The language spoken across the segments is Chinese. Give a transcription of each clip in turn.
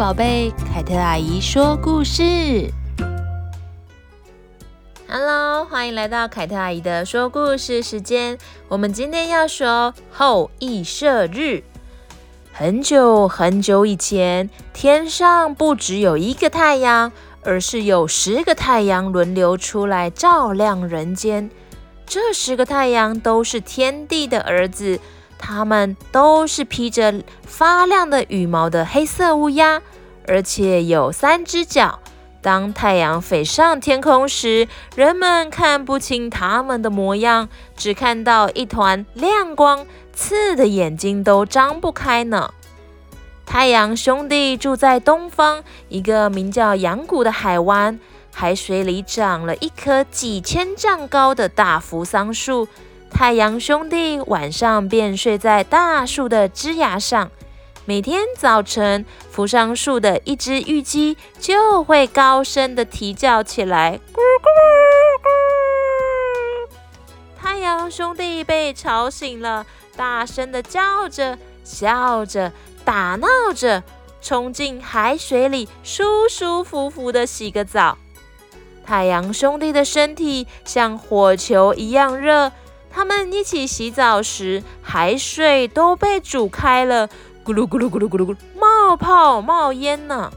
宝贝，凯特阿姨说故事。Hello，欢迎来到凯特阿姨的说故事时间。我们今天要说后羿射日。很久很久以前，天上不只有一个太阳，而是有十个太阳轮流出来照亮人间。这十个太阳都是天帝的儿子。他们都是披着发亮的羽毛的黑色乌鸦，而且有三只脚。当太阳飞上天空时，人们看不清它们的模样，只看到一团亮光，刺的眼睛都张不开呢。太阳兄弟住在东方一个名叫阳谷的海湾，海水里长了一棵几千丈高的大扶桑树。太阳兄弟晚上便睡在大树的枝桠上，每天早晨，扶桑树的一只玉鸡就会高声地啼叫起来，咕咕咕。太阳兄弟被吵醒了，大声地叫着、笑着、打闹着，冲进海水里，舒舒服服地洗个澡。太阳兄弟的身体像火球一样热。他们一起洗澡时，海水都被煮开了，咕噜咕噜咕噜咕噜咕噜，冒泡冒烟呢。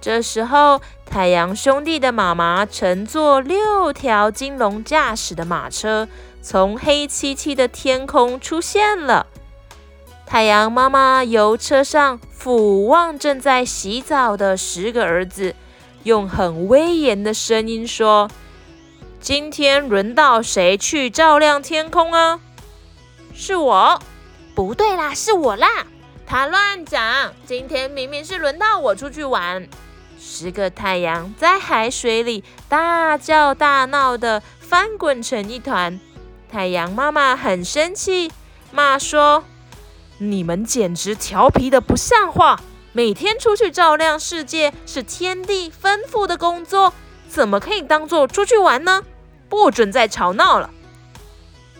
这时候，太阳兄弟的妈妈乘坐六条金龙驾驶的马车，从黑漆漆的天空出现了。太阳妈妈由车上俯望正在洗澡的十个儿子，用很威严的声音说。今天轮到谁去照亮天空啊？是我。不对啦，是我啦。他乱讲。今天明明是轮到我出去玩。十个太阳在海水里大叫大闹的翻滚成一团。太阳妈妈很生气，骂说：“你们简直调皮的不像话！每天出去照亮世界是天帝吩咐的工作，怎么可以当做出去玩呢？”不准再吵闹了！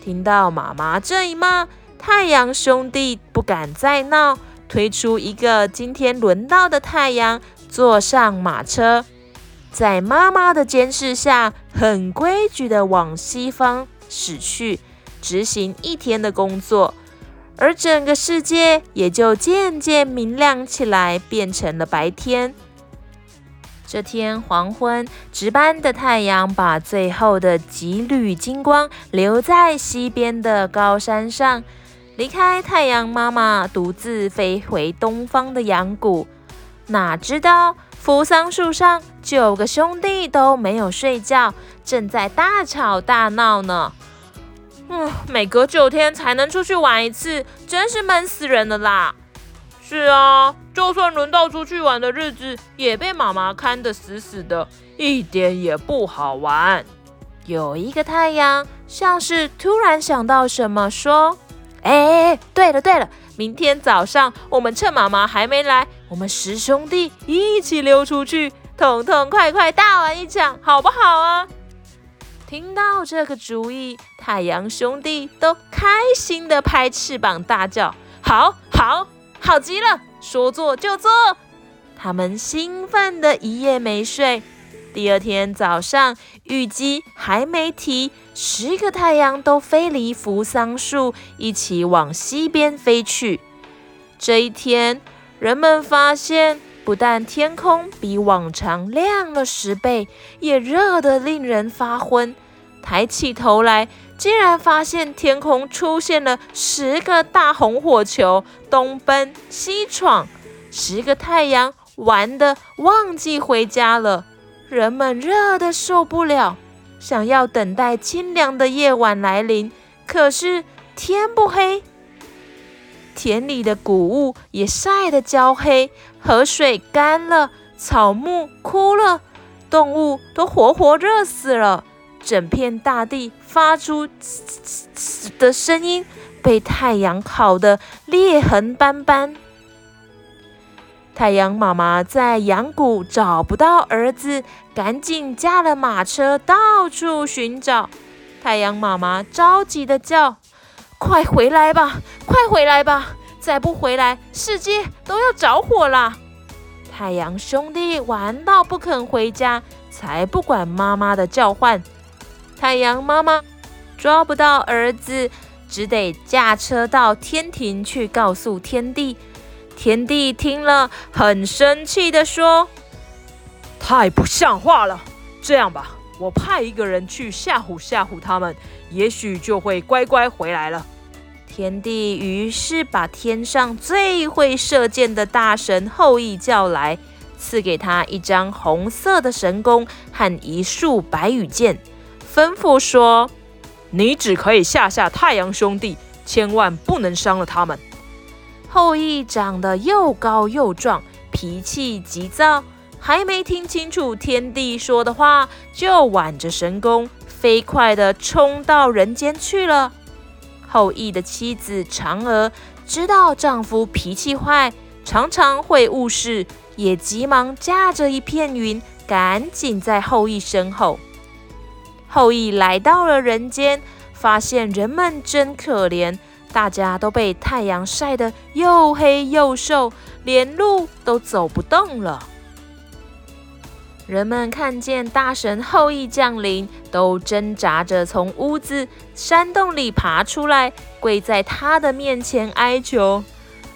听到妈妈这一骂，太阳兄弟不敢再闹，推出一个今天轮到的太阳，坐上马车，在妈妈的监视下，很规矩地往西方驶去，执行一天的工作，而整个世界也就渐渐明亮起来，变成了白天。这天黄昏，值班的太阳把最后的几缕金光留在西边的高山上，离开太阳妈妈，独自飞回东方的阳谷。哪知道扶桑树上九个兄弟都没有睡觉，正在大吵大闹呢。嗯，每隔九天才能出去玩一次，真是闷死人了啦！是啊，就算轮到出去玩的日子，也被妈妈看得死死的，一点也不好玩。有一个太阳像是突然想到什么，说：“哎，对了对了，明天早上我们趁妈妈还没来，我们十兄弟一起溜出去，痛痛快快大玩一场，好不好啊？”听到这个主意，太阳兄弟都开心的拍翅膀大叫：“好好！”好极了，说做就做。他们兴奋的一夜没睡。第二天早上，玉鸡还没啼，十个太阳都飞离扶桑树，一起往西边飞去。这一天，人们发现，不但天空比往常亮了十倍，也热得令人发昏。抬起头来，竟然发现天空出现了十个大红火球，东奔西闯。十个太阳玩的忘记回家了，人们热得受不了，想要等待清凉的夜晚来临。可是天不黑，田里的谷物也晒得焦黑，河水干了，草木枯了，动物都活活热死了。整片大地发出“呲呲呲”的声音，被太阳烤得裂痕斑斑。太阳妈妈在阳谷找不到儿子，赶紧驾了马车到处寻找。太阳妈妈着急地叫：“快回来吧，快回来吧！再不回来，世界都要着火了！”太阳兄弟玩到不肯回家，才不管妈妈的叫唤。太阳妈妈抓不到儿子，只得驾车到天庭去告诉天帝。天帝听了，很生气地说：“太不像话了！这样吧，我派一个人去吓唬吓唬他们，也许就会乖乖回来了。”天帝于是把天上最会射箭的大神后羿叫来，赐给他一张红色的神弓和一束白羽箭，吩咐说：“你只可以吓吓太阳兄弟，千万不能伤了他们。”后羿长得又高又壮，脾气急躁，还没听清楚天帝说的话，就挽着神弓，飞快地冲到人间去了。后羿的妻子嫦娥知道丈夫脾气坏，常常会误事，也急忙驾着一片云，赶紧在后羿身后。后羿来到了人间，发现人们真可怜，大家都被太阳晒得又黑又瘦，连路都走不动了。人们看见大神后羿降临，都挣扎着从屋子、山洞里爬出来，跪在他的面前哀求：“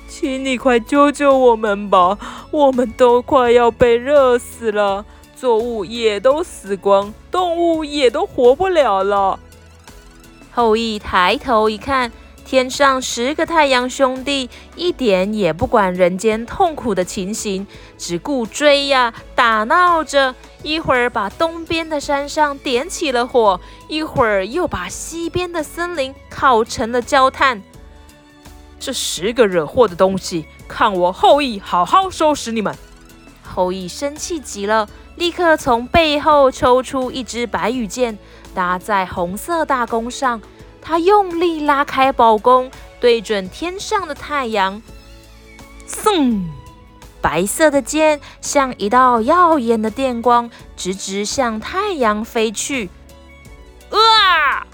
请你快救救我们吧！我们都快要被热死了，作物也都死光，动物也都活不了了。”后羿抬头一看。天上十个太阳兄弟一点也不管人间痛苦的情形，只顾追呀打闹着，一会儿把东边的山上点起了火，一会儿又把西边的森林烤成了焦炭。这十个惹祸的东西，看我后羿好好收拾你们！后羿生气极了，立刻从背后抽出一支白羽箭，搭在红色大弓上。他用力拉开宝弓，对准天上的太阳，嗖！白色的箭像一道耀眼的电光，直直向太阳飞去。啊！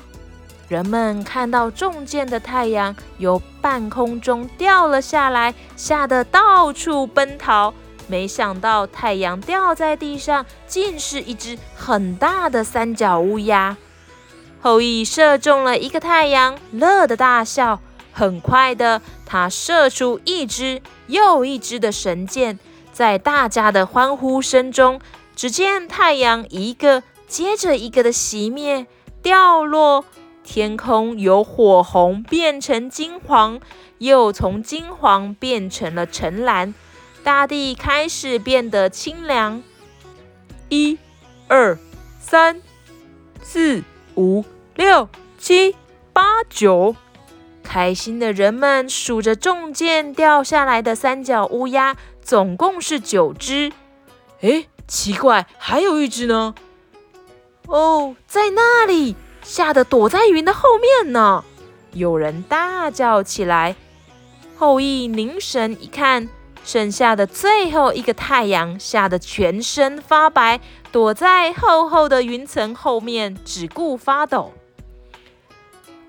人们看到中箭的太阳由半空中掉了下来，吓得到处奔逃。没想到太阳掉在地上，竟是一只很大的三脚乌鸦。后羿射中了一个太阳，乐得大笑。很快的，他射出一支又一支的神箭，在大家的欢呼声中，只见太阳一个接着一个的熄灭、掉落，天空由火红变成金黄，又从金黄变成了橙蓝，大地开始变得清凉。一、二、三、四。五六七八九，开心的人们数着中箭掉下来的三角乌鸦，总共是九只。诶，奇怪，还有一只呢？哦，在那里，吓得躲在云的后面呢。有人大叫起来。后羿凝神一看。剩下的最后一个太阳吓得全身发白，躲在厚厚的云层后面，只顾发抖。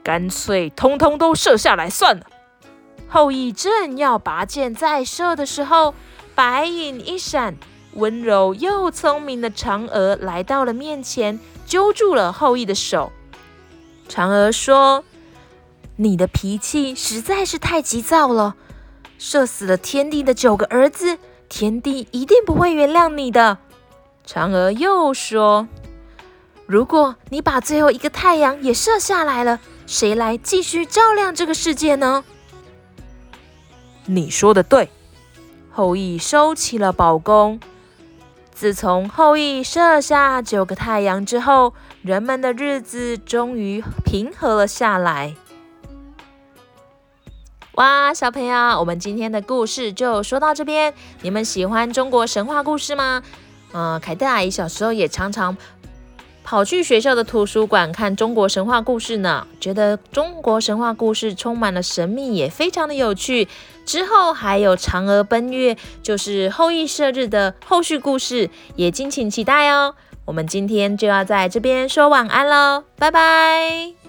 干脆通通都射下来算了。后羿正要拔剑再射的时候，白影一闪，温柔又聪明的嫦娥来到了面前，揪住了后羿的手。嫦娥说：“你的脾气实在是太急躁了。”射死了天帝的九个儿子，天帝一定不会原谅你的。嫦娥又说：“如果你把最后一个太阳也射下来了，谁来继续照亮这个世界呢？”你说的对。后羿收起了宝弓。自从后羿射下九个太阳之后，人们的日子终于平和了下来。哇，小朋友，我们今天的故事就说到这边。你们喜欢中国神话故事吗？嗯、凯特阿姨小时候也常常跑去学校的图书馆看中国神话故事呢，觉得中国神话故事充满了神秘，也非常的有趣。之后还有嫦娥奔月，就是后羿射日的后续故事，也敬请期待哦。我们今天就要在这边说晚安喽，拜拜。